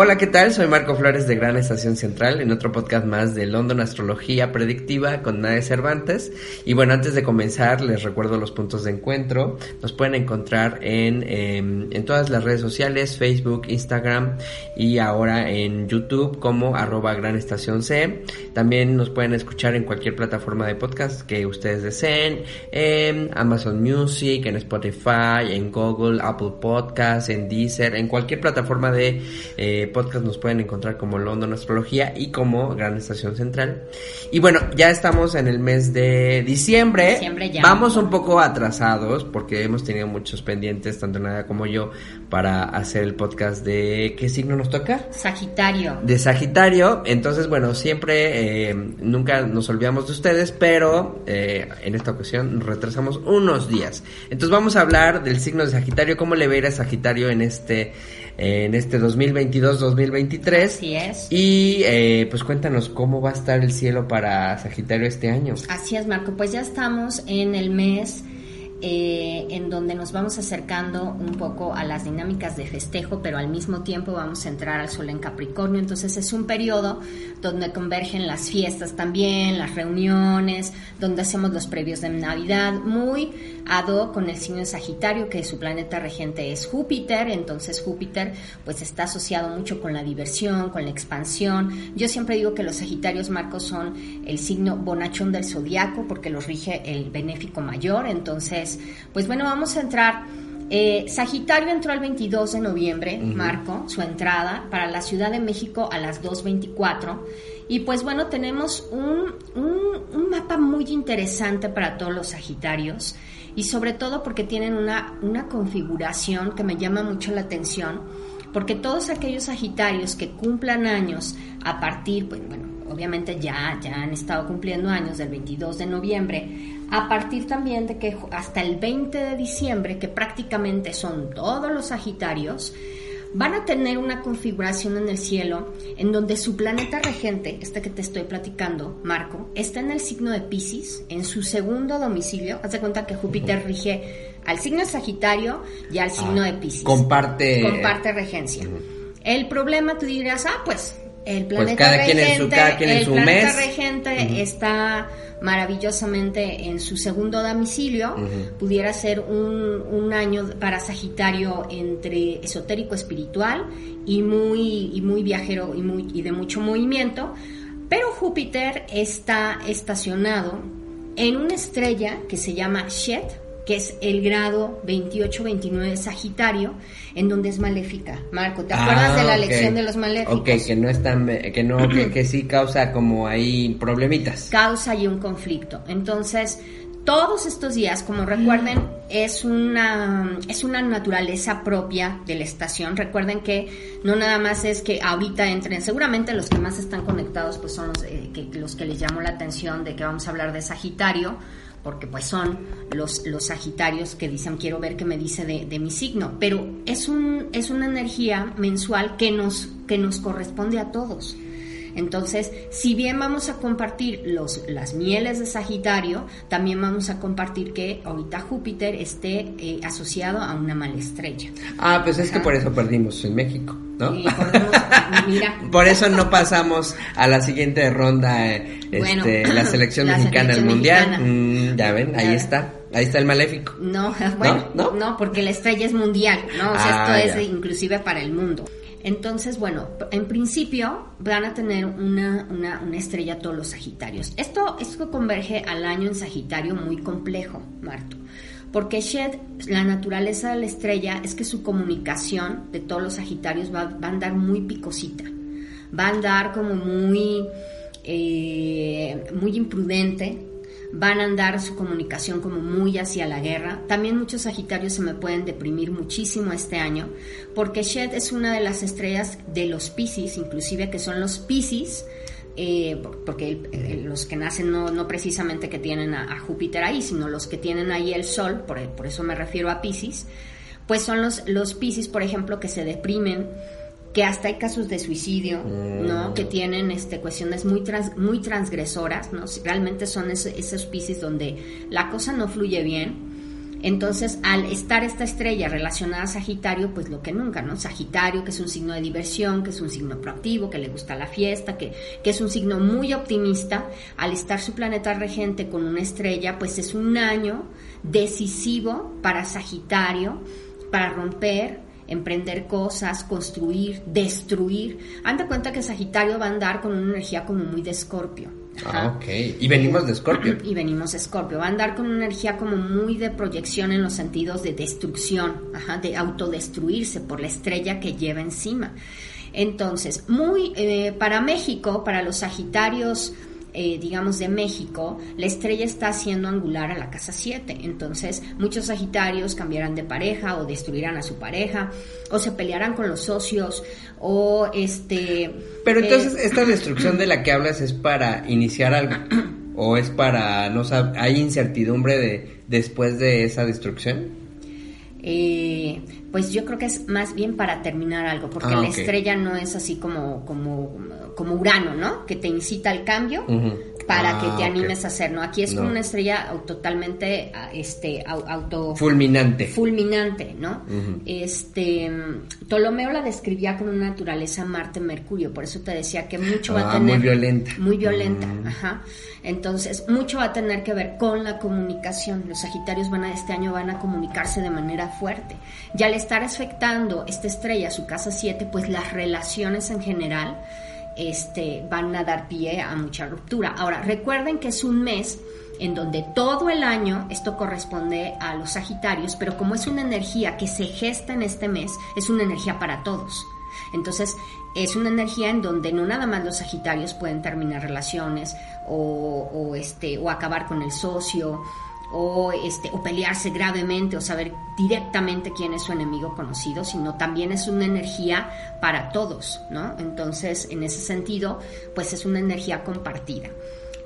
Hola, ¿qué tal? Soy Marco Flores de Gran Estación Central en otro podcast más de London Astrología Predictiva con Nadia Cervantes. Y bueno, antes de comenzar, les recuerdo los puntos de encuentro. Nos pueden encontrar en, em, en todas las redes sociales, Facebook, Instagram y ahora en YouTube como arroba Gran Estación C. También nos pueden escuchar en cualquier plataforma de podcast que ustedes deseen, en Amazon Music, en Spotify, en Google, Apple Podcasts, en Deezer, en cualquier plataforma de eh, podcast nos pueden encontrar como London Astrología y como Gran Estación Central. Y bueno, ya estamos en el mes de diciembre. Diciembre ya. Vamos un poco atrasados porque hemos tenido muchos pendientes, tanto Nada como yo, para hacer el podcast de ¿qué signo nos toca? Sagitario. de Sagitario. Entonces, bueno, siempre, eh, nunca nos olvidamos de ustedes, pero eh, en esta ocasión nos retrasamos unos días. Entonces vamos a hablar del signo de Sagitario, cómo le va a ir a Sagitario en este, en este 2022-2023. Así es. Y eh, pues cuéntanos cómo va a estar el cielo para Sagitario este año. Así es, Marco. Pues ya estamos en el mes eh, en donde nos vamos acercando un poco a las dinámicas de festejo, pero al mismo tiempo vamos a entrar al sol en Capricornio. Entonces es un periodo donde convergen las fiestas también, las reuniones, donde hacemos los previos de Navidad, muy ad hoc con el signo de Sagitario, que su planeta regente es Júpiter. Entonces Júpiter pues está asociado mucho con la diversión, con la expansión. Yo siempre digo que los Sagitarios, Marcos, son el signo bonachón del zodiaco porque los rige el benéfico mayor. Entonces, pues bueno, vamos a entrar. Eh, Sagitario entró el 22 de noviembre, Marco, su entrada para la Ciudad de México a las 2.24. Y pues bueno, tenemos un, un- un mapa muy interesante para todos los Sagitarios y sobre todo porque tienen una, una configuración que me llama mucho la atención, porque todos aquellos Sagitarios que cumplan años a partir, pues bueno, obviamente ya, ya han estado cumpliendo años del 22 de noviembre, a partir también de que hasta el 20 de diciembre, que prácticamente son todos los Sagitarios, van a tener una configuración en el cielo en donde su planeta regente, este que te estoy platicando, Marco, está en el signo de Pisces, en su segundo domicilio. Haz de cuenta que Júpiter rige al signo de Sagitario y al signo de Pisces. Comparte. Comparte regencia. El problema, tú dirás, ah, pues el planeta cada quien en regente, su- cada quien en el su planeta mes. regente está maravillosamente en su segundo domicilio. Pudiera ser un, un año para Sagitario entre esotérico espiritual y muy, y muy viajero y, muy, y de mucho movimiento. Pero Júpiter está estacionado en una estrella que se llama Shed, que es el grado 28-29 de Sagitario, en donde es maléfica. Marco, ¿te acuerdas Ah, de la ok. lección de los maléficos? Ok, que no es tan, que no, que, que sí causa como ahí problemitas. causa y un conflicto. Entonces, todos estos días, como recuerden, es una, es una naturaleza propia de la estación. Recuerden que no nada más es que ahorita entren, seguramente los que más están conectados pues son los, eh, que, los que les llamó la atención de que vamos a hablar de Sagitario, porque pues son los, los Sagitarios que dicen quiero ver qué me dice de, de mi signo. Pero es, un, es una energía mensual que nos, que nos corresponde a todos. Entonces, si bien vamos a compartir los, las mieles de Sagitario, también vamos a compartir que ahorita Júpiter esté eh, asociado a una mala estrella. Ah, pues es que Ajá. por eso perdimos en México, ¿no? Y podemos- mira, Por eso no pasamos a la siguiente ronda, eh, Bueno, este, la selección la mexicana selección mundial. Mm, ya ven, ahí Ya. está, ahí está el maléfico. no, bueno, ¿No? no, porque la estrella es mundial, ¿no? O sea, Ah, esto ya. es inclusive para el mundo. Entonces, bueno, en principio van a tener una, una, una estrella todos los Sagitarios. Esto, esto converge al año en Sagitario muy complejo, Marto. Porque Shed, la naturaleza de la estrella es que su comunicación de todos los Sagitarios va, va a andar muy picosita. Va a andar como muy, eh, muy imprudente, van a andar su comunicación como muy hacia la guerra. También muchos Sagitarios se me pueden deprimir muchísimo este año, porque Shed es una de las estrellas de los Pisces, inclusive que son los Pisces, eh, porque los que nacen no, no precisamente que tienen a, Júpiter ahí, sino los que tienen ahí el Sol, por, por eso me refiero a Pisces, pues son los, los Pisces, por ejemplo, que se deprimen que hasta hay casos de suicidio, ¿no? Mm. Que tienen este, cuestiones muy, muy transgresoras, ¿no? Realmente son esos, esos piscis donde la cosa no fluye bien. Entonces, al estar esta estrella relacionada a Sagitario, pues lo que nunca, ¿no? Sagitario, que es un signo de diversión, que es un signo proactivo, que le gusta la fiesta, que, que es un signo muy optimista, al estar su planeta regente con una estrella, pues es un año decisivo para Sagitario, para romper emprender cosas, construir, destruir. Anda cuenta que Sagitario va a andar con una energía como muy de Escorpio. Ah, ok. Y venimos de Escorpio. Y venimos de Escorpio. Va a andar con una energía como muy de proyección en los sentidos de destrucción, ajá, de autodestruirse por la estrella que lleva encima. Entonces, muy eh, para México, para los Sagitarios eh, digamos, de México, la estrella está haciendo angular a la casa 7. Entonces, muchos Sagitarios cambiarán de pareja o destruirán a su pareja o se pelearán con los socios o este... Pero entonces, eh, ¿esta destrucción de la que hablas es para iniciar algo? ¿O es para, no sé, hay incertidumbre de después de esa destrucción? Eh, pues yo creo que es más bien para terminar algo, porque ah, la estrella no es así como, como, como Urano, ¿no? Que te incita al cambio, para que te ah, animes a hacer, ¿no? Aquí es como una estrella totalmente ah, este auto fulminante. Fulminante, ¿no? Este Ptolomeo la describía con una naturaleza Marte Mercurio, por eso te decía que mucho va a ah, tener muy violenta. Muy violenta, mm. ajá. Entonces, mucho va a tener que ver con la comunicación. Los Sagitarios van a este año van a comunicarse de manera fuerte. Y al estar afectando esta estrella, su casa 7, pues las relaciones en general este, van a dar pie a mucha ruptura. Ahora, recuerden que es un mes en donde todo el año esto corresponde a los Sagitarios, pero como es una energía que se gesta en este mes, es una energía para todos. Entonces, es una energía en donde no nada más los Sagitarios pueden terminar relaciones o, o este, o acabar con el socio o, este, o pelearse gravemente o saber directamente quién es su enemigo conocido, sino también es una energía para todos, ¿no? Entonces, en ese sentido, pues es una energía compartida.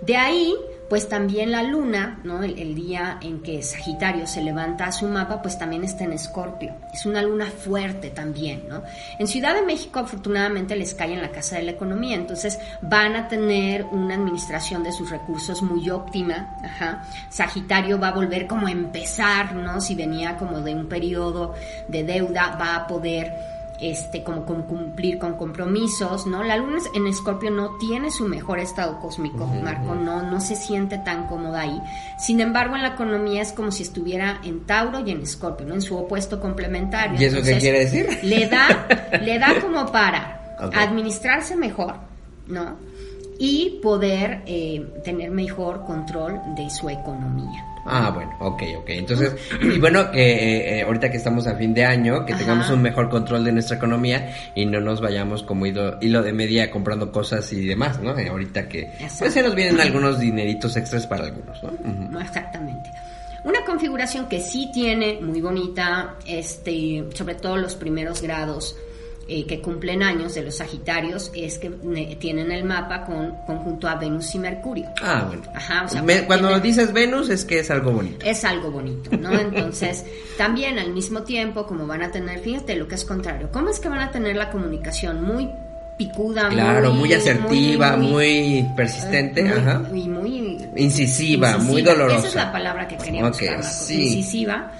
De ahí pues también la luna, ¿no? El, día en que Sagitario se levanta a su mapa, pues también está en Escorpio. Es una luna fuerte también, ¿no? En Ciudad de México, afortunadamente, les cae en la casa de la economía, entonces van a tener una administración de sus recursos muy óptima. Ajá. Sagitario va a volver como a empezar, ¿no? Si venía como de un periodo de deuda, va a poder este, como, cumplir con compromisos, ¿no? La luna en Escorpio no tiene su mejor estado cósmico, Marco, no, no se siente tan cómoda ahí. Sin embargo, en la economía es como si estuviera en Tauro y en Escorpio, ¿no? En su opuesto complementario. ¿Y eso qué quiere decir? Le da, le da como para administrarse mejor, ¿no? Y poder eh, tener mejor control de su economía. Ah, bueno, ok, ok. Entonces, y bueno, eh, eh, ahorita que estamos a fin de año, que tengamos un mejor control de nuestra economía y no nos vayamos como hilo, hilo de media comprando cosas y demás, ¿no? Eh, ahorita que pues se nos vienen algunos dineritos extras para algunos, ¿no? No, exactamente. Una configuración que sí tiene muy bonita, este, sobre todo los primeros grados, eh, que cumplen años de los Sagitarios es que tienen el mapa con conjunto a Venus y Mercurio. Ah, bueno. Ajá, o sea, cuando dices Venus es que es algo bonito. Es algo bonito, ¿no? Entonces, también al mismo tiempo, como van a tener, fíjate lo que es contrario, ¿cómo es que van a tener la comunicación muy picuda, claro, muy, asertiva, muy, persistente, ajá. y muy incisiva, muy dolorosa. Esa es la palabra que queríamos okay, incisiva.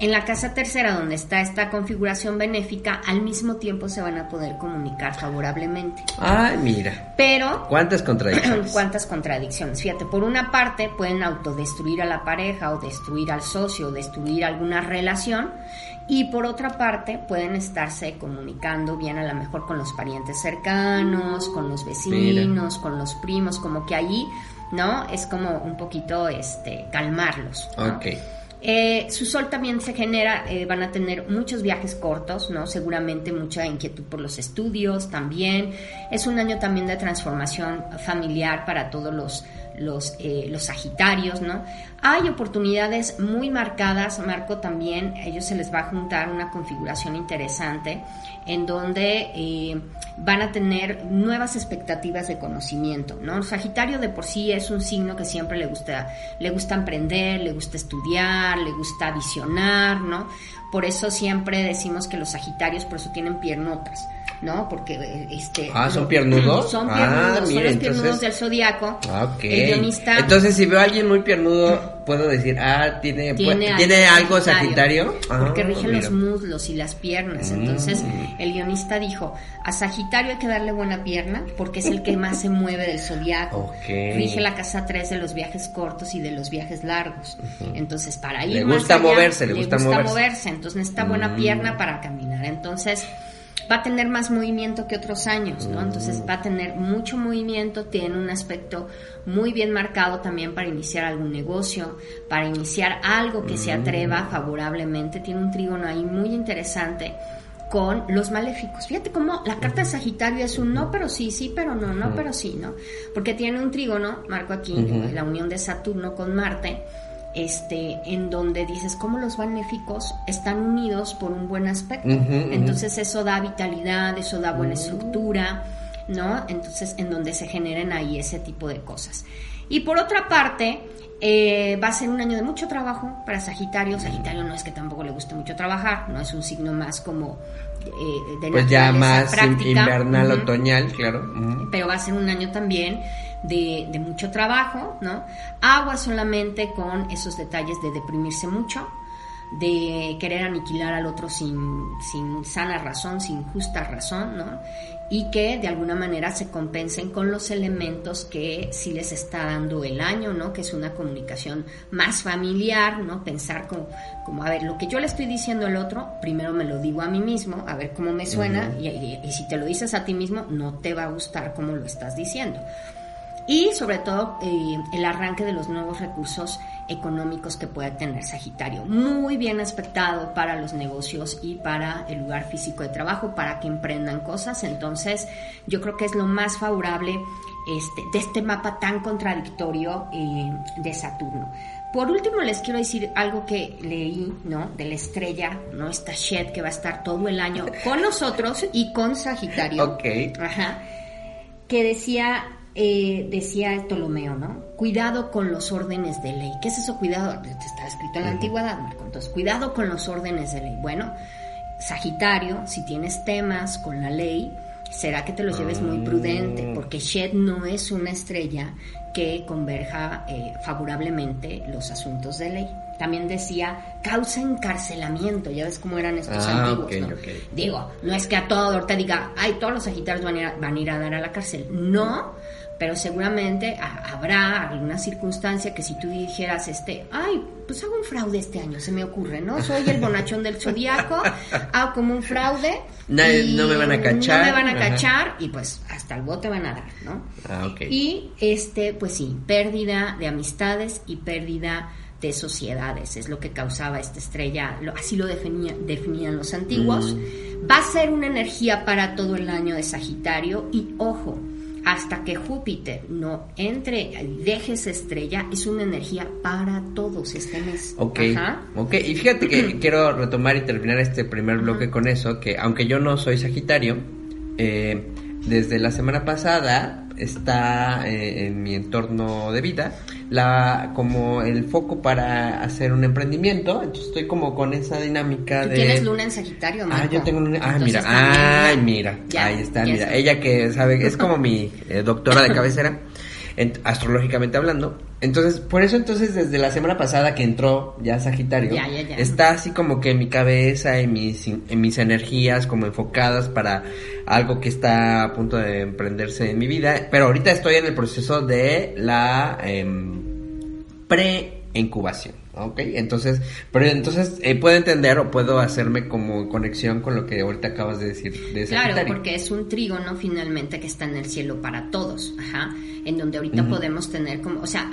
En la casa tercera, donde está esta configuración benéfica, al mismo tiempo se van a poder comunicar favorablemente. Ay, mira. Pero. ¿Cuántas contradicciones? ¿Cuántas contradicciones? Fíjate, por una parte pueden autodestruir a la pareja o destruir al socio o destruir alguna relación. Y por otra parte, pueden estarse comunicando bien a lo mejor con los parientes cercanos, con los vecinos, con los primos, como que allí, ¿no? Es como un poquito este calmarlos. Ok. Eh, su sol también se genera, eh, van a tener muchos viajes cortos, ¿no? Seguramente mucha inquietud por los estudios también. Es un año también de transformación familiar para todos los, los, eh, los Sagitarios, ¿no? Hay oportunidades muy marcadas, Marco, también, a ellos se les va a juntar una configuración interesante en donde eh, van a tener nuevas expectativas de conocimiento, ¿no? Sagitario de por sí es un signo que siempre le gusta, le gusta emprender, le gusta estudiar, le gusta visionar, ¿no? Por eso siempre decimos que los Sagitarios por eso tienen piernotas ¿no? Porque este Ah, son piernudos. Son Ah, piernudos, son los piernudos del zodiaco. Ah. El guionista Entonces, si veo a alguien muy piernudo, puedo decir, ah, tiene, tiene, pu- ¿tiene algo sagitario. porque Ah, rige mira. los muslos y las piernas. Mm. Entonces, el guionista dijo, a Sagitario hay que darle buena pierna porque es el que más se mueve del zodiaco. Ok. Rige la casa 3 de los viajes cortos y de los viajes largos. Entonces, para ir Le más gusta allá, moverse, le gusta moverse. moverse. Entonces, necesita buena Mm. pierna para caminar. Entonces, va a tener más movimiento que otros años, ¿no? Entonces va a tener mucho movimiento, tiene un aspecto muy bien marcado también para iniciar algún negocio, para iniciar algo que se Mm. atreva favorablemente, tiene un trígono ahí muy interesante con los maléficos. Fíjate cómo la carta de Sagitario es un no, pero sí, sí, pero no, no, pero sí, ¿no? Porque tiene un trígono, marco aquí, la unión de Saturno con Marte, este, en donde dices cómo los maléficos están unidos por un buen aspecto. Entonces eso da vitalidad, eso da buena estructura, ¿no? Entonces en donde se generen ahí ese tipo de cosas. Y por otra parte, eh, va a ser un año de mucho trabajo para Sagitario. Sagitario no es que tampoco le guste mucho trabajar, no es un signo más como eh, de Pues ya más práctica. invernal, otoñal, claro. Pero va a ser un año también de, de mucho trabajo, ¿no? Agua solamente con esos detalles de deprimirse mucho, de querer aniquilar al otro sin, sin sana razón, sin justa razón, ¿no? Y que de alguna manera se compensen con los elementos que sí les está dando el año, ¿no? Que es una comunicación más familiar, ¿no? Pensar como, como a ver, lo que yo le estoy diciendo al otro, primero me lo digo a mí mismo, a ver cómo me suena, y, y- y si te lo dices a ti mismo, no te va a gustar como lo estás diciendo y sobre todo eh, el arranque de los nuevos recursos económicos que puede tener Sagitario. Muy bien aspectado para los negocios y para el lugar físico de trabajo, para que emprendan cosas. Entonces, yo creo que es lo más favorable este, de este mapa tan contradictorio eh, de Saturno. Por último, les quiero decir algo que leí, ¿no? De la estrella, ¿no? Esta Shed que va a estar todo el año con nosotros y con Sagitario. Ok. Ajá. Que decía, eh, decía Ptolomeo, ¿no? Cuidado con los órdenes de ley. ¿Qué es eso? Cuidado, está escrito en la antigüedad, Marco. Entonces, cuidado con los órdenes de ley. Bueno, Sagitario, si tienes temas con la ley, será que te los lleves muy prudente, porque Shed no es una estrella que converja eh, favorablemente los asuntos de ley. También decía, causa encarcelamiento, ya ves cómo eran estos Ah, antiguos, ¿no? Digo, no es que a todo ahorita diga, ay, todos los sagitarios van a ir a, van a, ir a dar a la cárcel. No, pero seguramente ha- habrá alguna circunstancia que si tú dijeras, este, ay, pues hago un fraude este año, se me ocurre, ¿no? Soy el bonachón del zodiaco, hago como un fraude. No, y no me van a cachar, No me van a ajá. cachar y pues hasta el bote van a dar, ¿no? Ah, ok. Y este, pues sí, pérdida de amistades y pérdida de sociedades, es lo que causaba esta estrella, lo- así lo definía- definían los antiguos. Mm. Va a ser una energía para todo el año de Sagitario y ojo, hasta que Júpiter no entre y deje esa estrella, es una energía para todos este mes. Ok, Ajá. ok, y fíjate que quiero retomar y terminar este primer bloque con eso, que aunque yo no soy Sagitario, eh, desde la semana pasada está eh, en mi entorno de vida la como el foco para hacer un emprendimiento, entonces estoy como con esa dinámica Tú de tienes luna en Sagitario, Ah, Marco. yo tengo una. Ah, Entonces mira. Ay, mira. Ya, Ahí está, ya mira. está. Ella que sabe, es como mi eh, doctora de cabecera, en- astrológicamente hablando. Entonces, por eso entonces desde la semana pasada que entró ya Sagitario, Ya, ya, ya. está así como que en mi cabeza, en mis, en mis energías como enfocadas para algo que está a punto de emprenderse en mi vida. Pero ahorita estoy en el proceso de la em, pre-incubación. ¿Ok? Entonces, pero entonces eh, puedo entender o puedo hacerme como conexión con lo que ahorita acabas de decir de Claro, porque es un trígono finalmente que está en el cielo para todos, ajá, en donde ahorita podemos tener como, o sea,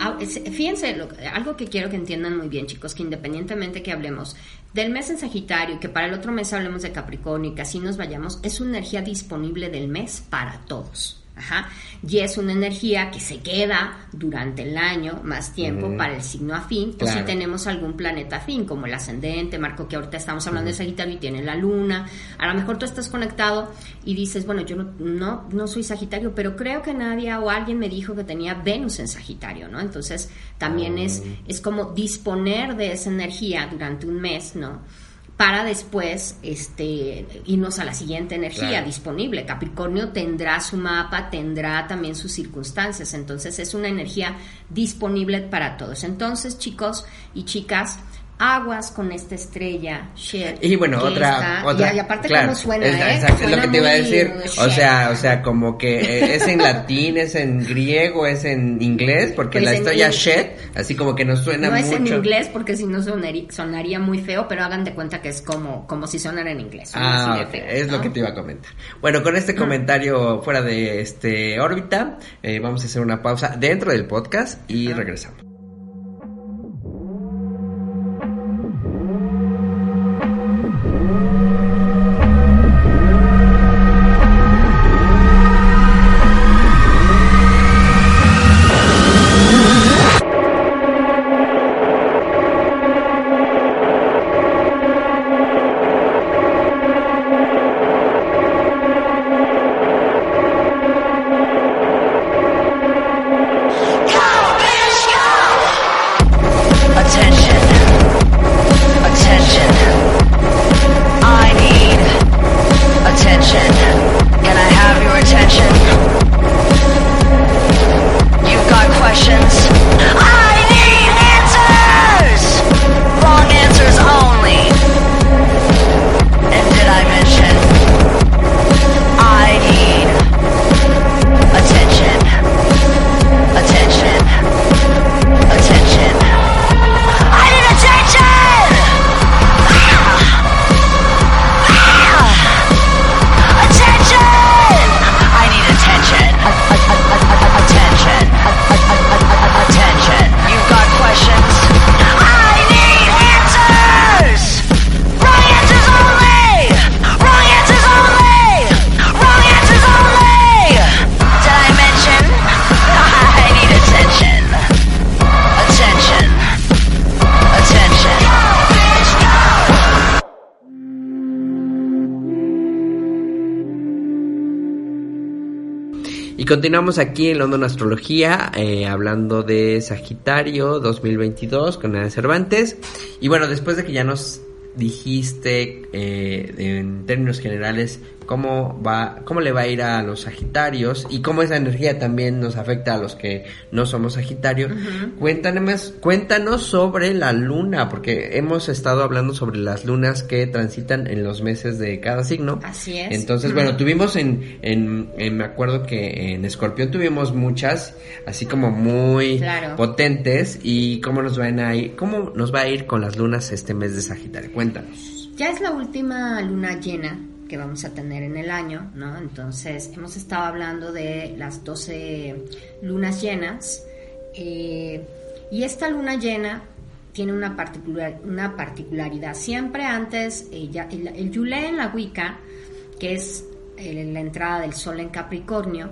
fíjense, lo- algo que quiero que entiendan muy bien, chicos, que independientemente que hablemos del mes en Sagitario y que para el otro mes hablemos de Capricornio y que así nos vayamos, es una energía disponible del mes para todos. Ajá. Y es una energía que se queda durante el año más tiempo para el signo afín, o si tenemos algún planeta afín, como el ascendente, Marco, que ahorita estamos hablando de Sagitario y tiene la luna. A lo mejor tú estás conectado y dices, bueno, yo no, no, no soy Sagitario, pero creo que nadie o alguien me dijo que tenía Venus en Sagitario, ¿no? Entonces también es, ah. es como disponer de esa energía durante un mes, ¿no? Para después este, irnos a la siguiente energía disponible. Capricornio tendrá su mapa, tendrá también sus circunstancias, entonces es una energía disponible para todos. Entonces, chicos y chicas, aguas con esta estrella Y bueno, otra, otra. Y, aparte cómo suena, ¿eh? Exacto, es lo que te iba a decir. O sea, o sea, como que eh, es en latín, es en griego, es en inglés, porque pues la estrella Shed, así como que nos suena mucho. No es en inglés porque si no sonaría, sonaría, muy feo, pero hagan de cuenta que es como, como si sonara en inglés. Ah, es lo que te iba a comentar. Bueno, con este comentario fuera de este órbita, eh, vamos a hacer una pausa dentro del podcast y regresamos. Continuamos aquí en London Astrología, eh, hablando de Sagitario 2022 con Ana Cervantes. Y bueno, después de que ya nos dijiste eh, en términos generales cómo va, cómo le va a ir a los Sagitarios y cómo esa energía también nos afecta a los que no somos Sagitario. cuéntanos, cuéntanos sobre la luna, porque hemos estado hablando sobre las lunas que transitan en los meses de cada signo. Así es. Entonces, bueno, tuvimos en, en, me acuerdo que en Escorpión tuvimos muchas, así como muy potentes y cómo nos van a ir, cómo nos va a ir con las lunas este mes de Sagitario. Cuéntanos. Ya es la última luna llena que vamos a tener en el año, ¿no? Entonces, hemos estado hablando de las 12 lunas llenas eh, y esta luna llena tiene una, particular, una particularidad. Siempre antes, ella, el, el Yule en la Wicca, que es la entrada del sol en Capricornio,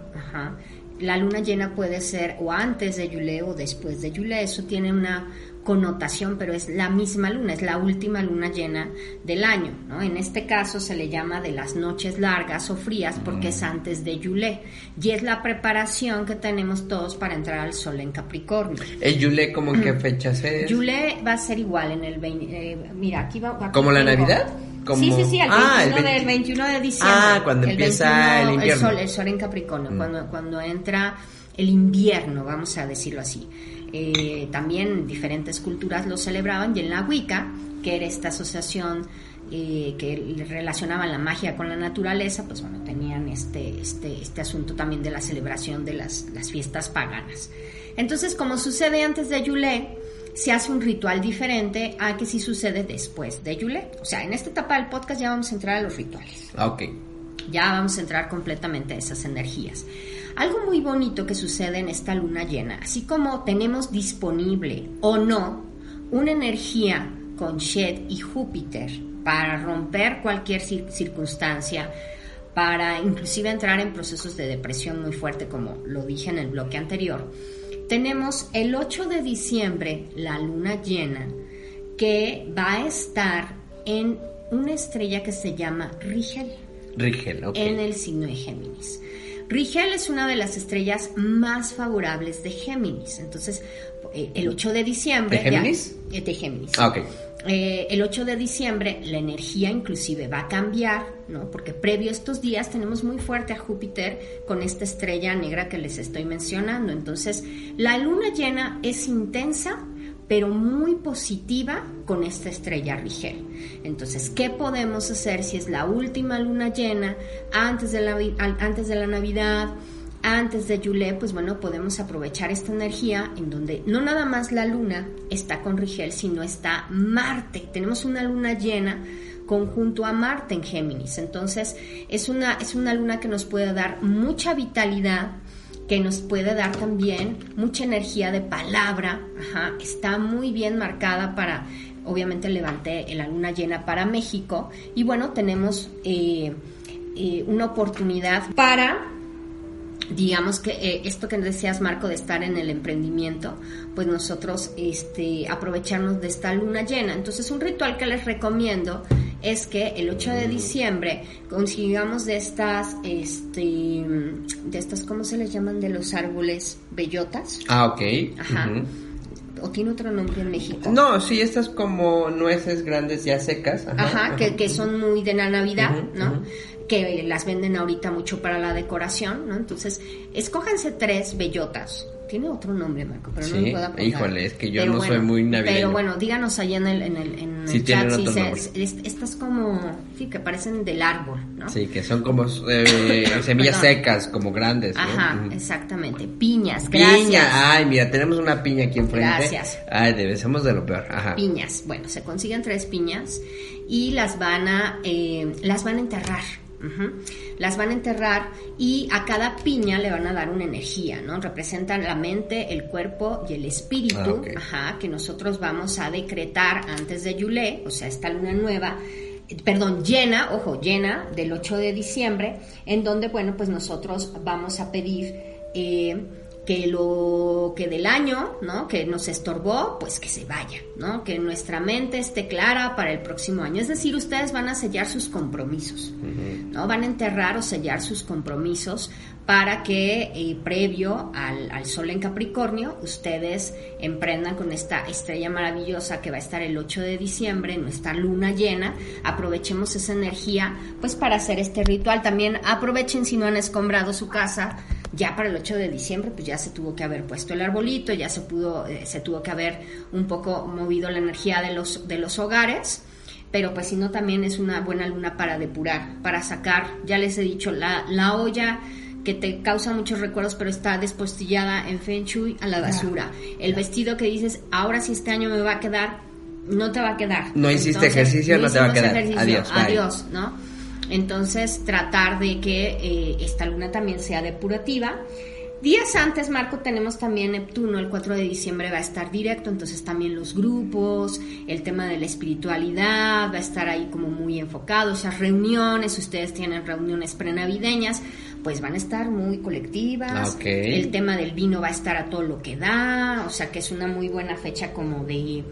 la luna llena puede ser o antes de Yule o después de Yule, eso tiene una connotación, pero es la misma luna, es la última luna llena del año, ¿no? En este caso se le llama de las noches largas o frías porque es antes de Yule y es la preparación que tenemos todos para entrar al sol en Capricornio. ¿El Yule como en qué fechas es? Yule va a ser igual en el 20, eh, mira, aquí va... ¿Como la Navidad? Sí, sí, sí, el 21, ah, del 21 de diciembre. Ah, cuando empieza el invierno. El sol, el sol en Capricornio, mm. cuando, cuando entra el invierno, vamos a decirlo así. Eh, también diferentes culturas lo celebraban y en la Wicca, que era esta asociación eh, que relacionaban la magia con la naturaleza, pues bueno, tenían este, este, este asunto también de la celebración de las, las fiestas paganas. Entonces, como sucede antes de Yule, se hace un ritual diferente a que si sucede después de Yule. O sea, en esta etapa del podcast ya vamos a entrar a los rituales. Ah, ok. Ya vamos a entrar completamente a esas energías. Algo muy bonito que sucede en esta luna llena, así como tenemos disponible o no una energía con Shed y Júpiter para romper cualquier circunstancia, para inclusive entrar en procesos de depresión muy fuerte, como lo dije en el bloque anterior. Tenemos el 8 de diciembre la luna llena que va a estar en una estrella que se llama Rigel. Rigel, ok. En el signo de Géminis. Rigel es una de las estrellas más favorables de Géminis. Entonces, eh, el 8 de diciembre... ¿De Géminis? Ya, eh, de Géminis. Ah, ok. Eh, el 8 de diciembre la energía inclusive va a cambiar, ¿no? Porque previo a estos días tenemos muy fuerte a Júpiter con esta estrella negra que les estoy mencionando. Entonces, la luna llena es intensa, pero muy positiva con esta estrella Rigel. Entonces, ¿qué podemos hacer si es la última luna llena antes de la, antes de la Navidad? antes de Yule, pues bueno, podemos aprovechar esta energía en donde no nada más la luna está con Rigel, sino está Marte. Tenemos una luna llena conjunto a Marte en Géminis. Entonces, es una, es una luna que nos puede dar mucha vitalidad, que nos puede dar también mucha energía de palabra. está muy bien marcada para, obviamente levanté la luna llena para México. Y bueno, tenemos eh, eh, una oportunidad para digamos que eh, esto que decías Marco de estar en el emprendimiento, pues nosotros este, aprovecharnos de esta luna llena. Entonces un ritual que les recomiendo es que el 8 de diciembre consigamos de estas, este, de estas, ¿cómo se les llaman? De los árboles bellotas. Ah, ok. Ajá. ¿O tiene otro nombre en México? No, sí, estas como nueces grandes ya secas. Ajá, que, que, son muy de la Navidad, ¿no? que las venden ahorita mucho para la decoración, ¿no? Entonces, escójanse tres bellotas. Tiene otro nombre, Marco, pero no me puedo acordar. Híjole, es que yo no soy muy navideño. Pero bueno, díganos allá en el, en el, en el chat si estas como, sí, que parecen del árbol, ¿no? Sí, que son como eh, semillas secas, como grandes. ¿no? Ajá, exactamente. Piñas, gracias. Piña, ay, mira, tenemos una piña aquí enfrente. Gracias. Ay, debemos de lo peor, ajá. Piñas, bueno, se consiguen tres piñas y las van a, eh, las van a enterrar las van a enterrar y a cada piña le van a dar una energía, ¿no? Representan la mente, el cuerpo y el espíritu, ah, ajá, que nosotros vamos a decretar antes de Yule, o sea, esta luna nueva, perdón, llena, ojo, llena del 8 de diciembre, en donde, bueno, pues nosotros vamos a pedir... Eh, que lo que del año, ¿no? Que nos estorbó, pues que se vaya, ¿no? Que nuestra mente esté clara para el próximo año. Es decir, ustedes van a sellar sus compromisos, ¿no? Van a enterrar o sellar sus compromisos para que eh, previo al, al, sol en Capricornio ustedes emprendan con esta estrella maravillosa que va a estar el 8 de diciembre, nuestra luna llena, aprovechemos esa energía pues para hacer este ritual. También aprovechen si no han escombrado su casa, ya para el 8 de diciembre pues ya se tuvo que haber puesto el arbolito, ya se pudo, eh, se tuvo que haber un poco movido la energía de los, de los hogares, pero pues si no también es una buena luna para depurar, para sacar, ya les he dicho, la, la olla que te causa muchos recuerdos, pero está despostillada en Feng Shui a la basura. El vestido que dices, ahora si este año me va a quedar, no te va a quedar. No hiciste ejercicio, no, te va a quedar. Adiós. Adiós, ¿no? Entonces, tratar de que eh, esta luna también sea depurativa. Días antes, Marco, tenemos también Neptuno, el 4 de diciembre va a estar directo, entonces también los grupos, el tema de la espiritualidad va a estar ahí como muy enfocado, esas reuniones, ustedes tienen reuniones prenavideñas, pues van a estar muy colectivas, el tema del vino va a estar a todo lo que da, o sea que es una muy buena fecha como de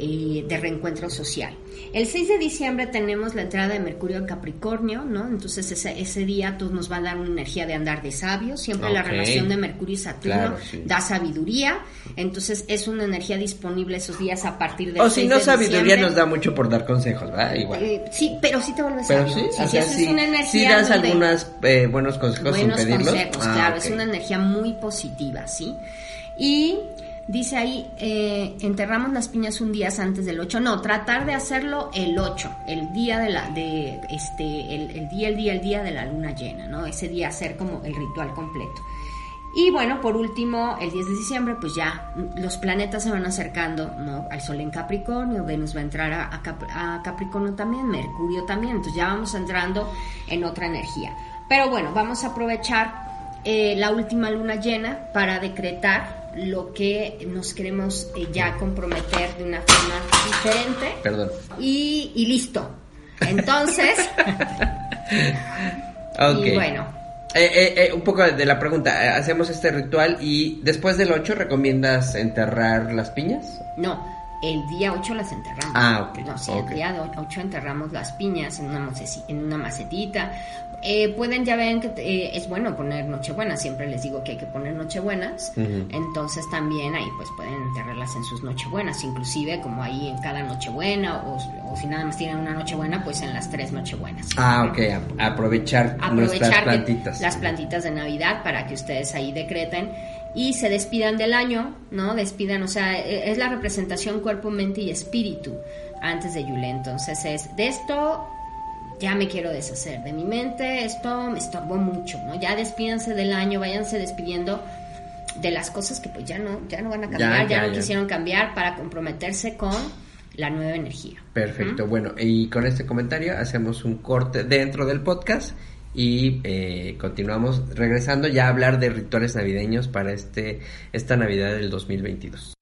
eh, de reencuentro social. El 6 de diciembre tenemos la entrada de Mercurio en Capricornio, ¿no? Entonces ese, ese día todos nos va a dar una energía de andar de sabios. Siempre la relación de Mercurio y Saturno da sabiduría. Entonces es una energía disponible esos días a partir de O si no, sabiduría nos da mucho por dar consejos, ¿verdad? Igual. Eh, sí, pero sí te vuelves pero Sí, sí, es una energía das algunos eh, buenos consejos buenos sin pedirlos. consejos, ah, claro. Es una energía muy positiva, ¿sí? Y Dice ahí, eh, enterramos las piñas un día antes del 8. No, tratar de hacerlo el 8, el día de la, de, este, el, día, el día, el día de la luna llena, ¿no? Ese día hacer como el ritual completo. Y bueno, por último, el 10 de diciembre, pues ya los planetas se van acercando, ¿no? Al Sol en Capricornio, Venus va a entrar a, Capricornio también, Mercurio también, entonces ya vamos entrando en otra energía. Pero bueno, vamos a aprovechar eh, la última luna llena para decretar lo que nos queremos eh, ya comprometer de una forma diferente. Perdón. Y, listo. Entonces... Ok. Y bueno, Eh, eh, eh, un poco de la pregunta, hacemos este ritual y después del 8 recomiendas enterrar las piñas? no, el día 8 las enterramos. Ah, ok, No, sí, el día 8 enterramos las piñas en una, en una macetita. Eh, pueden, ya ven que eh, es bueno poner Nochebuena, siempre les digo que hay que poner Nochebuenas. Ujú. Entonces también ahí pues pueden enterrarlas en sus Nochebuenas, inclusive como ahí en cada Nochebuena o, o si nada más tienen una Nochebuena, pues en las tres Nochebuenas. Ah, ok, a- aprovechar, nuestras aprovechar que- plantitas. las plantitas de Navidad para que ustedes ahí decreten y se despidan del año, ¿no? Despidan, o sea, e- es la representación cuerpo, mente y espíritu antes de Yule. Entonces es, de esto ya me quiero deshacer, de mi mente esto me estorbó mucho, ¿no? Ya despídanse del año, váyanse despidiendo de las cosas que pues ya no, ya no van a cambiar, ya, ya, no ya. quisieron cambiar para comprometerse con la nueva energía. Perfecto, bueno, y con este comentario hacemos un corte dentro del podcast y eh, continuamos regresando ya a hablar de rituales navideños para este esta Navidad del 2022.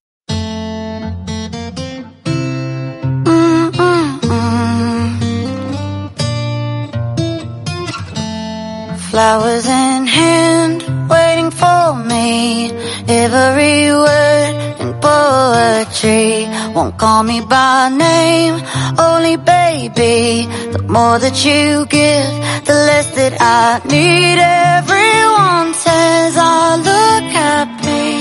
Flowers in hand, waiting for me. Every word in poetry won't call me by name. Only baby, the more that you give, the less that I need. Everyone says I look happy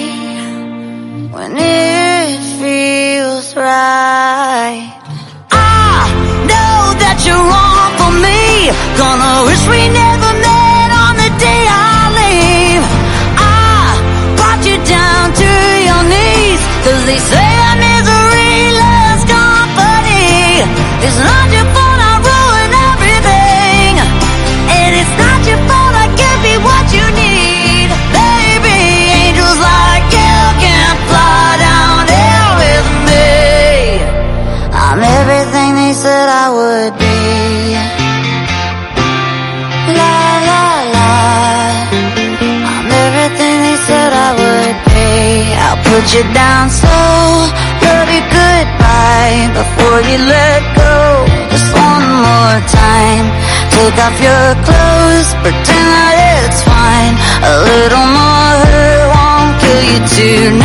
when it feels right. I know that you're wrong for me. Gonna wish we never Cause they say that off your clothes, pretend that it's fine. A little more hurt won't kill you tonight.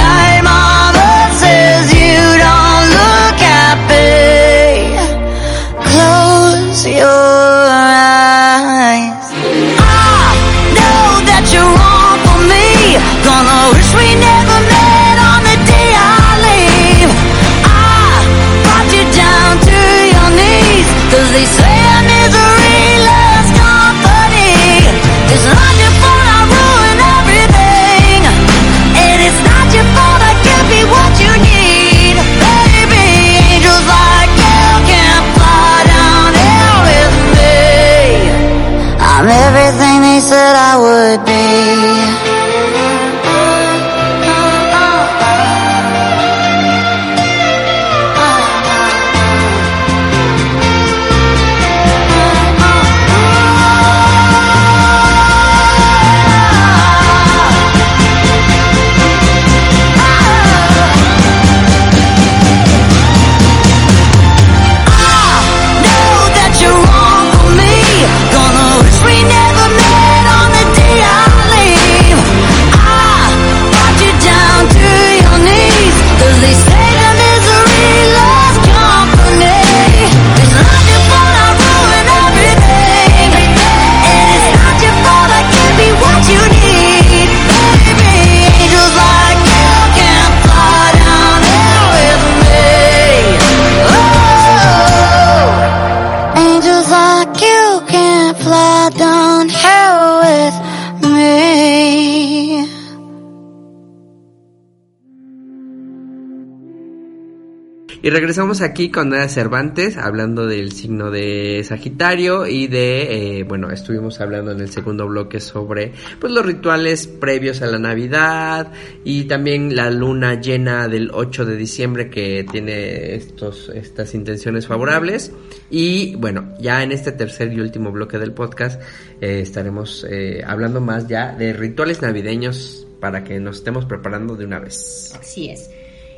Regresamos aquí con Nada Cervantes, hablando del signo de Sagitario y de, eh, bueno, estuvimos hablando en el segundo bloque sobre, pues, los rituales previos a la Navidad y también la luna llena del 8 de diciembre que tiene estos, estas intenciones favorables. Y bueno, ya en este tercer y último bloque del podcast eh, estaremos eh, hablando más ya de rituales navideños para que nos estemos preparando de una vez. Así es.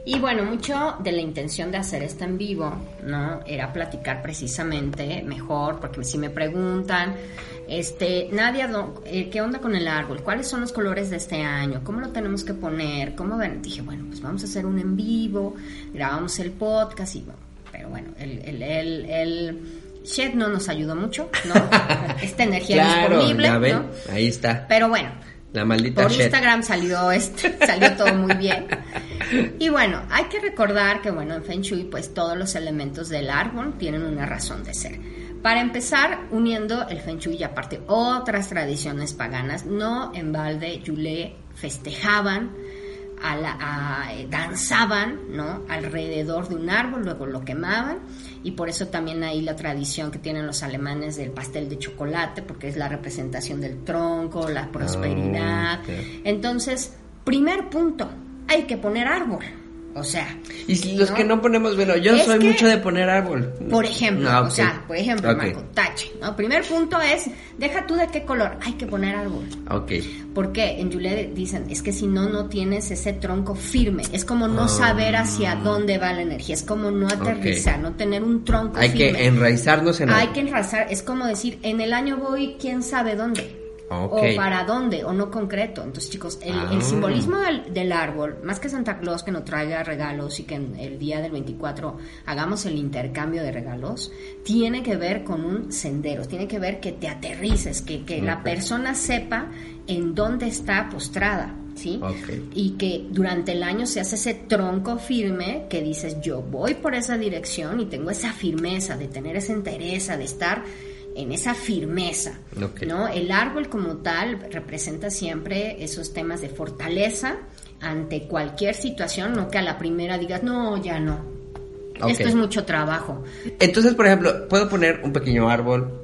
Y bueno, mucho de la intención de hacer esto en vivo, ¿no? Era platicar precisamente mejor, porque si me preguntan, Este, Nadia, eh, ¿qué onda con el árbol? ¿Cuáles son los colores de este año? ¿Cómo lo tenemos que poner? ¿Cómo ven? Dije, bueno, pues vamos a hacer un en vivo, grabamos el podcast y bueno, pero bueno, el, el, el, el Shed no nos ayudó mucho, ¿no? Esta energía Claro, disponible, ya ven, ¿no? ahí está. Pero bueno, La maldita por. Instagram salió este, salió todo muy bien. Y bueno, hay que recordar que bueno, en Feng Shui pues todos los elementos del árbol tienen una razón de ser. Para empezar, uniendo el Feng Shui y aparte otras tradiciones paganas, no en balde Yule festejaban, a la- a- eh, danzaban, ¿no? Alrededor de un árbol, luego lo quemaban y por eso también hay la tradición que tienen los alemanes del pastel de chocolate, porque es la representación del tronco, la prosperidad. ok. Entonces, primer punto, hay que poner árbol. O sea, Y los ¿no? que no ponemos, bueno, yo Es soy que- mucho de poner árbol. por ejemplo, Ah, o sea, por ejemplo, Ok. Marco, tache, ¿no? Primer punto es, deja tú de qué color, hay que poner árbol. Ok. Porque en Yule dicen, es que si no, no tienes ese tronco firme. Es como no Ah. saber hacia dónde va la energía. Es como no aterrizar, no tener un tronco Hay firme. que enraizarnos en Hay que enraizar. Es como decir, en el año voy quién sabe dónde. Ok. O para dónde, o no concreto. Entonces, chicos, el, el Ah. simbolismo del, del árbol, más que Santa Claus que nos traiga regalos y que en el día del 24 hagamos el intercambio de regalos, tiene que ver con un sendero, tiene que ver que te aterrices, que, que la persona sepa en dónde está postrada. ¿Sí? Y que durante el año se hace ese tronco firme que dices, yo voy por esa dirección y tengo esa firmeza de tener esa entereza, de estar en esa firmeza. ¿no? El árbol como tal representa siempre esos temas de fortaleza ante cualquier situación, no que a la primera digas, no, ya no. Esto es mucho trabajo. Entonces, por ejemplo, puedo poner un pequeño árbol,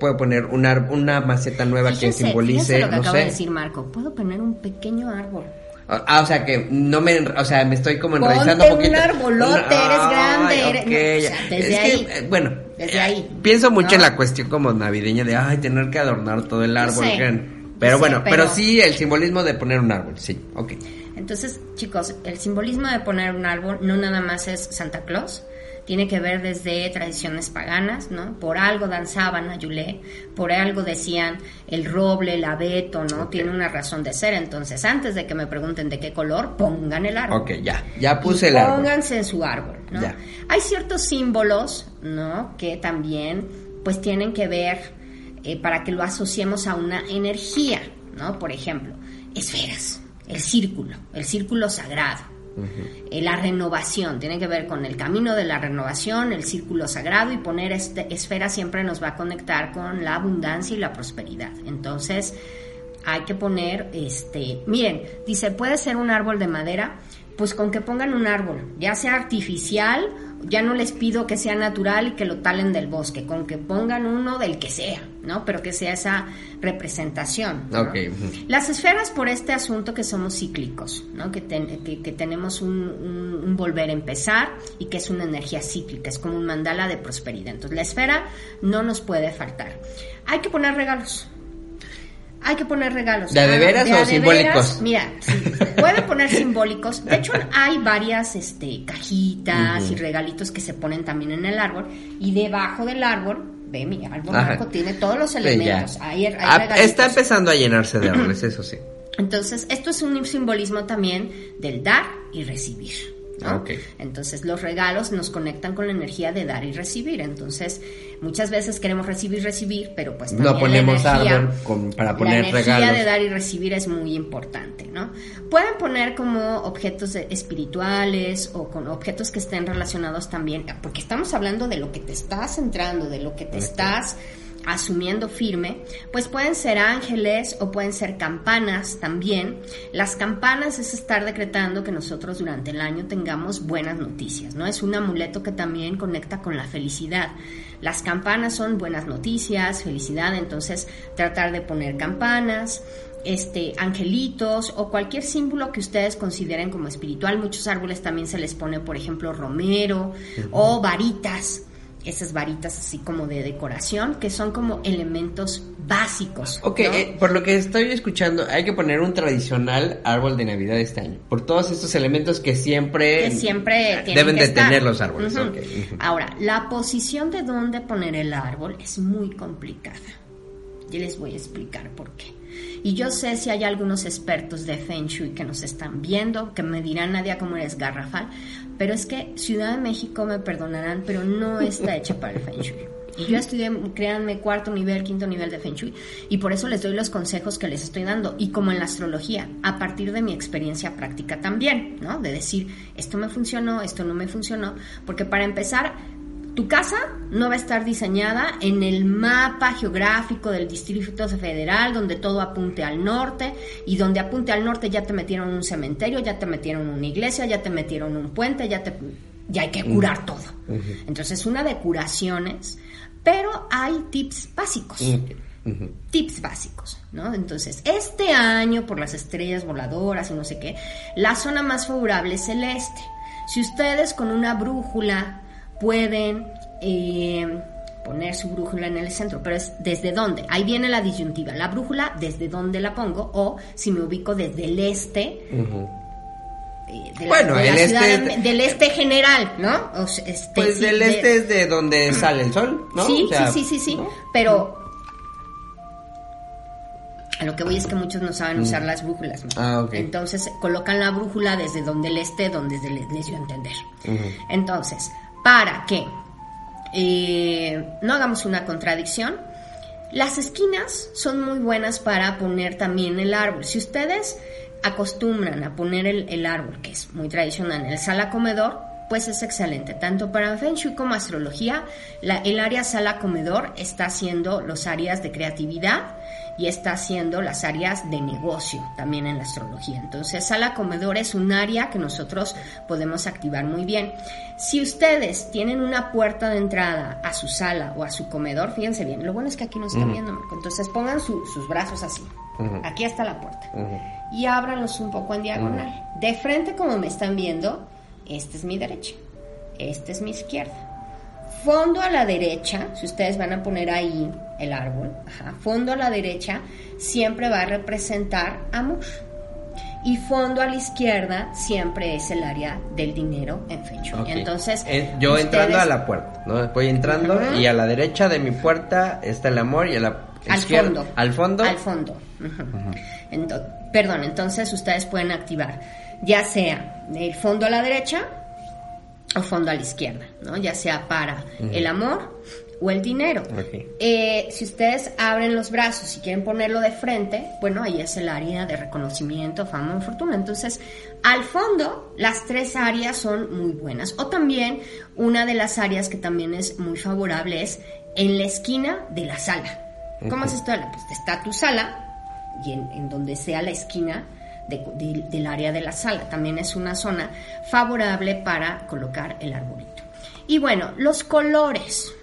puedo poner un una maceta nueva que simbolice, lo que no sé. de decir Marco. Puedo poner un pequeño árbol. Ah, o sea que no me, o sea, me estoy como enraizando un un poquito. arbolote, eres grande, eres- ok, no, o sea, desde Es que, ahí. eh, bueno, Desde ahí, Pienso mucho ¿no? en la cuestión como navideña de, ay, tener que adornar todo el árbol. sé, Pero sé, bueno, pero... pero- sí el simbolismo de poner un árbol, sí, ok. Entonces, chicos, el simbolismo de poner un árbol no nada más es Santa Claus, tiene que ver desde tradiciones paganas, ¿no? Por algo danzaban a Yulé, por algo decían el roble, el abeto, ¿no? Tiene una razón de ser. Entonces, antes de que me pregunten de qué color, pongan el árbol. Ok, ya, ya puse Y el árbol. Pónganse en su árbol, ¿no? Ya. Hay ciertos símbolos, ¿no? Que también, pues, tienen que ver eh, para que lo asociemos a una energía, ¿no? Por ejemplo, esferas, el círculo, el círculo sagrado. Eh, La renovación tiene que ver con el camino de la renovación, el círculo sagrado y poner este, esfera siempre nos va a conectar con la abundancia y la prosperidad. Entonces, hay que poner, este, miren, dice, puede ser un árbol de madera, pues con que pongan un árbol, ya sea artificial, ya no les pido que sea natural y que lo talen del bosque, con que pongan uno del que sea, ¿no? Pero que sea esa representación. ¿no? Las esferas por este asunto que somos cíclicos, ¿no? que, ten- que- que tenemos un, un- un volver a empezar y que es una energía cíclica, es como un mandala de prosperidad. Entonces la esfera no nos puede faltar. Hay que poner regalos. Hay que poner regalos. ¿De de veras o de simbólicos? veras, mira, sí, pueden poner simbólicos. De hecho, hay varias este, cajitas y regalitos que se ponen también en el árbol. Y debajo del árbol, ve, mi árbol Ajá. Marco tiene todos los elementos. Hay, hay Ah, está empezando a llenarse de árboles, eso sí. Entonces, esto es un simbolismo también del dar y recibir. ¿No? Ah, ok. Entonces, los regalos nos conectan con la energía de dar y recibir. Entonces, muchas veces queremos recibir, recibir, pero pues también No ponemos la energía, árbol con- para poner la energía regalos. de dar y recibir es muy importante, ¿no? Pueden poner como objetos espirituales o con objetos que estén relacionados también, porque estamos hablando de lo que te estás centrando, de lo que te estás asumiendo firme, pues pueden ser ángeles o pueden ser campanas también. Las campanas es estar decretando que nosotros durante el año tengamos buenas noticias, ¿no? Es un amuleto que también conecta con la felicidad. Las campanas son buenas noticias, felicidad, entonces tratar de poner campanas, este, angelitos o cualquier símbolo que ustedes consideren como espiritual. Muchos árboles también se les pone, por ejemplo, romero o varitas esas varitas así como de decoración, que son como elementos básicos. Ok, ¿no? eh, por lo que estoy escuchando, hay que poner un tradicional árbol de Navidad este año. Por todos estos elementos que siempre, que siempre tienen deben que de estar. tener los árboles. Ahora, la posición de dónde poner el árbol es muy complicada. Y les voy a explicar por qué. Y yo sé si hay algunos expertos de Feng Shui que nos están viendo, que me dirán, Nadia, cómo eres garrafal, pero es que Ciudad de México me perdonarán, pero no está hecha para el Feng Shui. Y yo estudié, créanme, cuarto nivel, quinto nivel de Feng Shui. Y por eso les doy los consejos que les estoy dando. Y como en la astrología, a partir de mi experiencia práctica también, ¿no? De decir, esto me funcionó, esto no me funcionó. Porque para empezar, tu casa no va a estar diseñada en el mapa geográfico del Distrito Federal, donde todo apunte al norte, y donde apunte al norte ya te metieron un cementerio, ya te metieron una iglesia, ya te metieron un puente, ya te ya hay que curar todo. Entonces, una de curaciones pero hay tips básicos. Tips básicos, ¿no? Entonces, este año, por las estrellas voladoras y no sé qué, la zona más favorable es el este. Si ustedes con una brújula pueden eh, poner su brújula en el centro, pero es desde dónde. Ahí viene la disyuntiva. La brújula, desde dónde la pongo, o si me ubico desde el este, bueno, el este del este general, ¿no? este, pues del este es de donde sale el sol, ¿no? Sí, sí, sí, sí, pero a lo que voy es que muchos no saben usar mm. las brújulas, ¿no? Ah, Entonces colocan la brújula desde donde el este, donde les dio a entender. Entonces, para que eh, no hagamos una contradicción, las esquinas son muy buenas para poner también el árbol. Si ustedes acostumbran a poner el, árbol, que es muy tradicional, en el sala comedor, pues es excelente. Tanto para Feng Shui como astrología, el área sala comedor está haciendo los áreas de creatividad y está haciendo las áreas de negocio también en la astrología. Entonces, sala comedor es un área que nosotros podemos activar muy bien. Si ustedes tienen una puerta de entrada a su sala o a su comedor, fíjense bien, lo bueno es que aquí no están viendo, Marco. Entonces, pongan sus brazos así. Aquí está la puerta. Y ábranlos un poco en diagonal. De frente, como me están viendo, esta es mi derecha. Esta es mi izquierda. Fondo a la derecha, si ustedes van a poner ahí el árbol, fondo a la derecha siempre va a representar amor. Y fondo a la izquierda siempre es el área del dinero en fecha. Entonces, eh, yo entrando a la puerta, ¿no? Voy entrando y a la derecha de mi puerta está el amor y a la al fondo. Al fondo. Al fondo. perdón, entonces ustedes pueden activar ya sea el fondo a la derecha o fondo a la izquierda, ¿no? Ya sea para el amor o el dinero. Eh, si ustedes abren los brazos y quieren ponerlo de frente, bueno, ahí es el área de reconocimiento, fama y fortuna. Entonces, al fondo, las tres áreas son muy buenas. O también, una de las áreas que también es muy favorable es en la esquina de la sala. ¿Cómo es esto? Pues está tu sala y en, donde sea la esquina del área de la sala. También es una zona favorable para colocar el arbolito. Y bueno, los colores.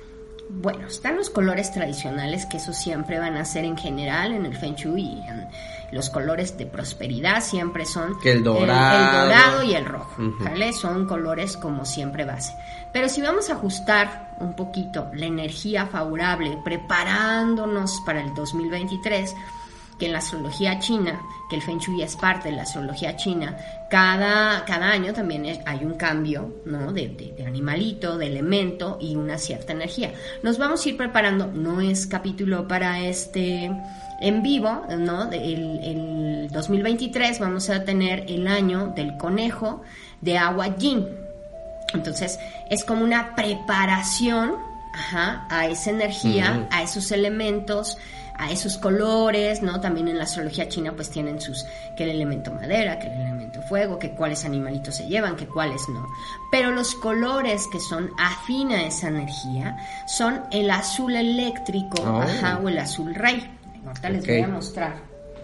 Bueno, están los colores tradicionales, que eso siempre van a ser en general en el Feng Shui en los colores de prosperidad siempre son el dorado, y el rojo, ¿vale? Son colores como siempre base. Pero si vamos a ajustar un poquito la energía favorable, preparándonos para el 2023, que en la astrología china, que el Feng Shui es parte de la astrología china, cada, cada año también hay un cambio ¿no? de, animalito, de elemento y una cierta energía. Nos vamos a ir preparando, no es capítulo para este en vivo, ¿no? El, el 2023 vamos a tener el año del conejo de agua yin. Entonces es como una preparación a esa energía, a esos elementos, a esos colores, ¿no? También en la astrología china pues tienen sus, que el elemento madera, que el elemento fuego, que cuáles animalitos se llevan, que cuáles no. Pero los colores que son afín a esa energía son el azul eléctrico, oh. o el azul rey. Ahorita les voy a mostrar.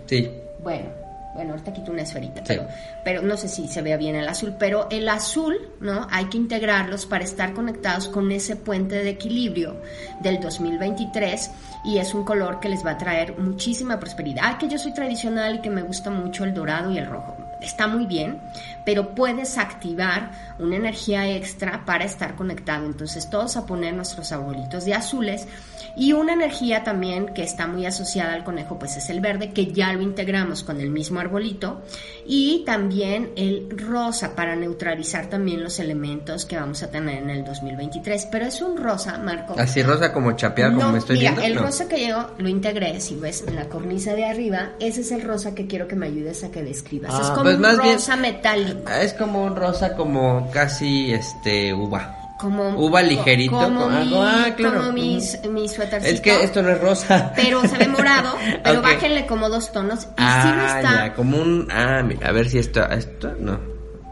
Sí. Bueno, bueno, ahorita quito una esferita, pero, pero no sé si se vea bien el azul, pero el azul, ¿no? Hay que integrarlos para estar conectados con ese puente de equilibrio del 2023 y es un color que les va a traer muchísima prosperidad. Ah, que yo soy tradicional y que me gusta mucho el dorado y el rojo. Está muy bien, pero puedes activar una energía extra para estar conectado. Entonces todos a poner nuestros arbolitos de azules y una energía también que está muy asociada al conejo, pues es el verde, que ya lo integramos con el mismo arbolito. Y también el rosa para neutralizar también los elementos que vamos a tener en el 2023. Pero es un rosa, Marco. Así rosa como chapear, como me estoy mira, viendo. El No. rosa que yo lo integré, si ves en la cornisa de arriba, ese es el rosa que quiero que me ayudes a que describas. es Ah, como pues un más bien- rosa metálico. Es como un rosa como casi este uva. Como, Uva ligerito, Como, como- mi, ah, claro. como mis, mi suétercito. Es que esto no es rosa. Pero se ve morado, pero Ok. bájenle como dos tonos. Y sí Ah, está. ya, como un... Ah, mira, a ver si esto... Esto no.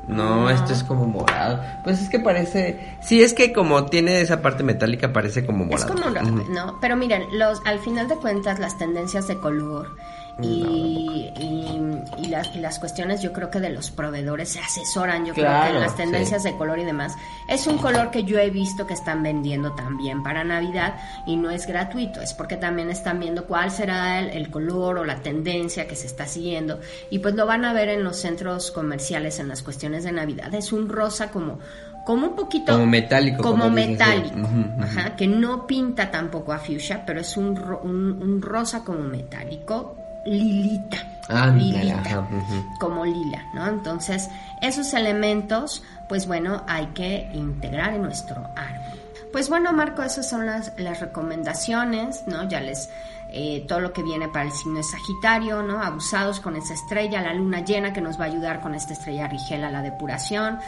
No, No. esto es como morado. Pues es que parece... Sí, es que como tiene esa parte metálica parece como Es morado. como, Ujú. ¿no? Pero miren, los, al final de cuentas, las tendencias de color y, y, y las, y las cuestiones, yo creo que de los proveedores se asesoran, yo creo que Claro, en las tendencias sí. de color y demás. Es un color que yo he visto que están vendiendo también para Navidad y no es gratuito, es porque también están viendo cuál será el, el color o la tendencia que se está siguiendo y pues lo van a ver en los centros comerciales en las cuestiones de Navidad. Es un rosa como como un poquito Como metálico, como, como metálico sí. Ujú, ujú. ajá, que no pinta tampoco a fuchsia pero es un, un, un rosa como metálico lilita Ándale, lilita ajá, ujú. como lila no entonces esos elementos pues bueno hay que integrar en nuestro árbol pues bueno Marco esas son las, las recomendaciones no ya les eh, todo lo que viene para el signo de Sagitario, ¿no? Abusados con esa estrella, la luna llena que nos va a ayudar con esta estrella rigela a la depuración.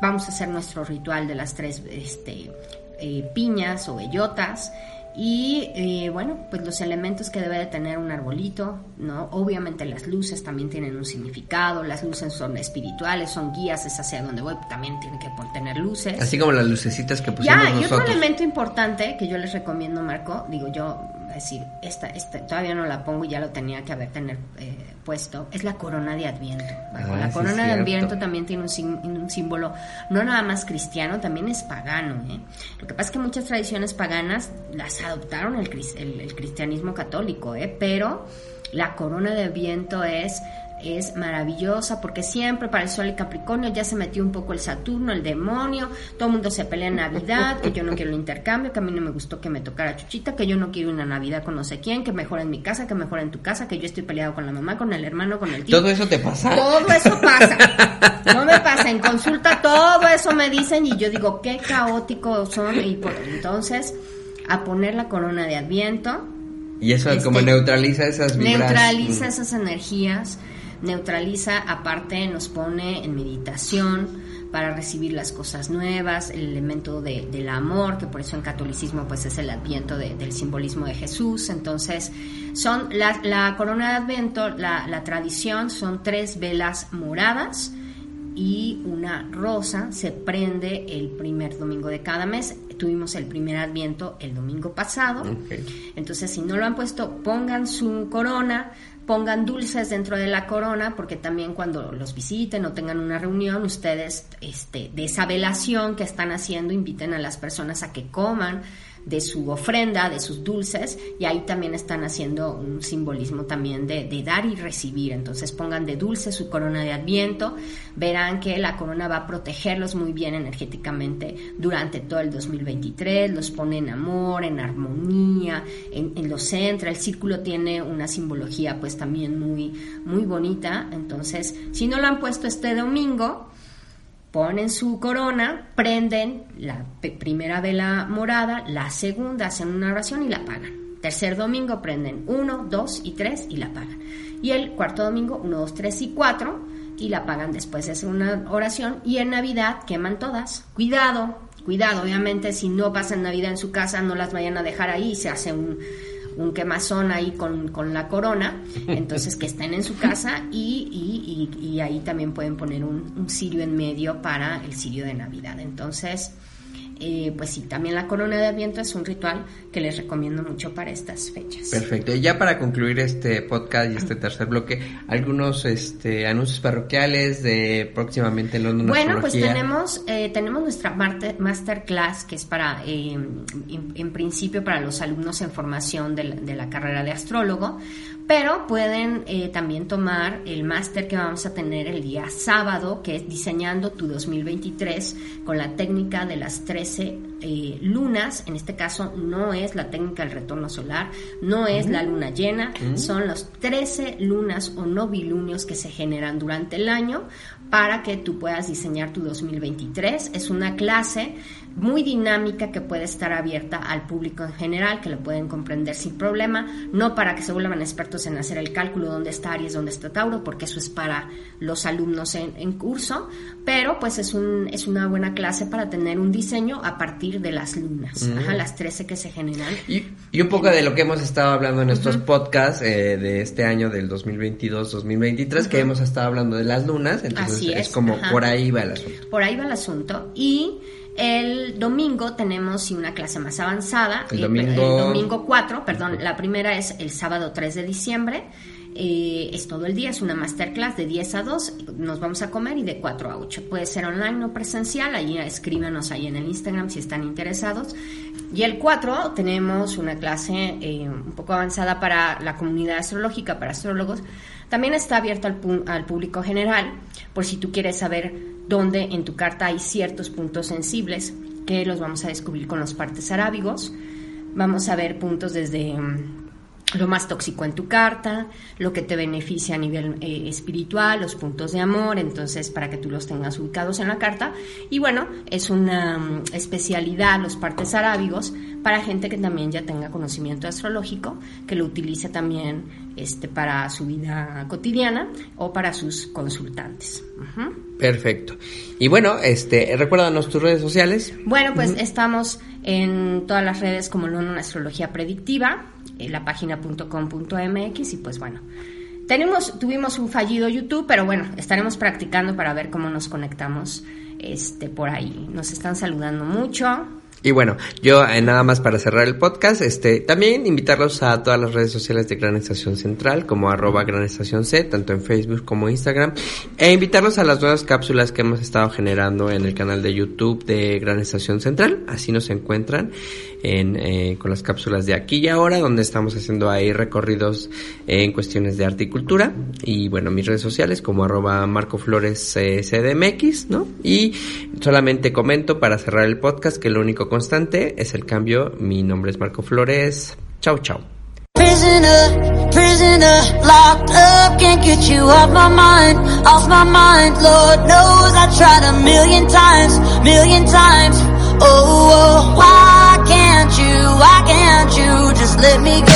Vamos a hacer nuestro ritual de las tres este, eh, piñas o bellotas. Y eh, bueno, pues los elementos que debe de tener un arbolito, ¿no? Obviamente las luces también tienen un significado, las luces son espirituales, son guías, es hacia donde voy, también tiene que tener luces. Así como las lucecitas que pusimos Ya, y otro elemento importante que yo les recomiendo, Marco, digo yo, es decir, esta, esta, todavía no la pongo y ya lo tenía que haber tener eh, puesto, es la corona de Adviento. Ah, la sí, corona de. Adviento también tiene un, sim- un símbolo, no nada más cristiano, también es pagano. ¿eh? Lo que pasa es que muchas tradiciones paganas las adoptaron el, el, el cristianismo católico, ¿eh? pero la corona de Adviento es es maravillosa porque siempre para el Sol y Capricornio ya se metió un poco el Saturno, el demonio, todo el mundo se pelea en Navidad, que yo no quiero el intercambio, que a mí no me gustó que me tocara Chuchita, que yo no quiero una Navidad con no sé quién, que mejor en mi casa, que mejor en tu casa, que yo estoy peleado con la mamá, con el hermano, con el tío. ¿Todo eso te pasa? Todo eso pasa. No me pasa. En consulta todo eso me dicen y yo digo, qué caóticos son. Y por, entonces, a poner la corona de Adviento, Y eso Este, como neutraliza esas vibras. neutraliza Mm. esas energías, neutraliza, aparte nos pone en meditación para recibir las cosas nuevas, el elemento de- del amor, que por eso en catolicismo pues es el adviento de- del simbolismo de Jesús. Entonces, son la, la corona de adviento, la, la tradición son tres velas moradas y una rosa se prende el primer domingo de cada mes. Tuvimos el primer adviento el domingo pasado. Entonces, si no lo han puesto, pongan su corona, pongan dulces dentro de la corona, porque también cuando los visiten o tengan una reunión, ustedes este, de esa velación que están haciendo, inviten a las personas a que coman de su ofrenda, de sus dulces, y ahí también están haciendo un simbolismo también de, de dar y recibir. Entonces pongan de dulce su corona de adviento, verán que la corona va a protegerlos muy bien energéticamente durante todo el 2023, los pone en amor, en armonía, en, en los centra, el círculo tiene una simbología pues también muy, muy bonita, entonces si no lo han puesto este domingo, ponen su corona, prenden la primera vela morada, la segunda hacen una oración y la apagan. Tercer domingo prenden uno, dos y tres y la apagan. Y el cuarto domingo uno, dos, tres y cuatro y la apagan después de hacer una oración. Y en Navidad queman todas. Cuidado, cuidado, obviamente si no pasan Navidad en su casa no las vayan a dejar ahí, se hace un, un quemazón ahí con, con la corona, entonces que estén en su casa y, y- y- y ahí también pueden poner un, un cirio en medio para el cirio de Navidad. Entonces, eh, pues sí, también la corona de Adviento es un ritual que les recomiendo mucho para estas fechas. Perfecto. Y ya para concluir este podcast y este tercer bloque, algunos este anuncios parroquiales de próximamente en London Bueno, pues tenemos, eh, tenemos nuestra masterclass que es para, eh, en, en principio, para los alumnos en formación de la, de la carrera de astrólogo, pero pueden eh, también tomar el máster que vamos a tener el día sábado, que es diseñando tu 2023 con la técnica de las 13 eh, lunas. En este caso no es la técnica del retorno solar, no es la luna llena, son los 13 lunas o novilunios que se generan durante el año para que tú puedas diseñar tu 2023. Es una clase muy dinámica que puede estar abierta al público en general, que lo pueden comprender sin problema, no para que se vuelvan expertos en hacer el cálculo dónde está Aries, dónde está Tauro, porque eso es para los alumnos en, curso, pero pues es, un, es una buena clase para tener un diseño a partir de las lunas, las 13 que se generan. Y, un poco de lo que hemos estado hablando en estos podcasts eh, de este año del 2022-2023, que hemos estado hablando de las lunas, entonces es, como por ahí va el asunto. Por ahí va el asunto. Y el domingo tenemos una clase más avanzada. El domingo... el domingo 4, perdón, la primera es el sábado 3 de diciembre. Eh, es todo el día, es una masterclass de 10 a 2, nos vamos a comer y de 4 a 8. Puede ser online o presencial, ahí escríbanos ahí en el Instagram si están interesados. Y el 4 tenemos una clase eh, un poco avanzada para la comunidad astrológica, para astrólogos. También está abierto al, al público general, por si tú quieres saber dónde en tu carta hay ciertos puntos sensibles que los vamos a descubrir con los partes arábigos. Vamos a ver puntos desde mm, lo más tóxico en tu carta, lo que te beneficia a nivel eh, espiritual, los puntos de amor, entonces para que tú los tengas ubicados en la carta. Y bueno, es una mm, especialidad los partes arábigos para gente que también ya tenga conocimiento astrológico, que lo utilice también este, para su vida cotidiana o para sus consultantes. Perfecto. Y bueno, este, recuérdanos tus redes sociales. Bueno, pues estamos en todas las redes como London Astrología Predictiva, en la página.com.mx y pues bueno, tenemos, tuvimos un fallido YouTube, pero bueno, estaremos practicando para ver cómo nos conectamos este, por ahí. Nos están saludando mucho. Y bueno, yo eh, nada más para cerrar el podcast, este, también invitarlos a todas las redes sociales de Gran Estación Central, como arroba Gran Estación C, tanto en Facebook como Instagram, e invitarlos a las nuevas cápsulas que hemos estado generando en el canal de YouTube de Gran Estación Central, así nos encuentran en, eh, con las cápsulas de aquí y ahora, donde estamos haciendo ahí recorridos en cuestiones de arte y cultura, y bueno, mis redes sociales como arroba Marco Flores eh, CDMX, ¿no? Y solamente comento para cerrar el podcast que lo único constante es el cambio. Mi nombre es Marco Flores. Chau, chau. Oh, why can't you, why can't you just let me go?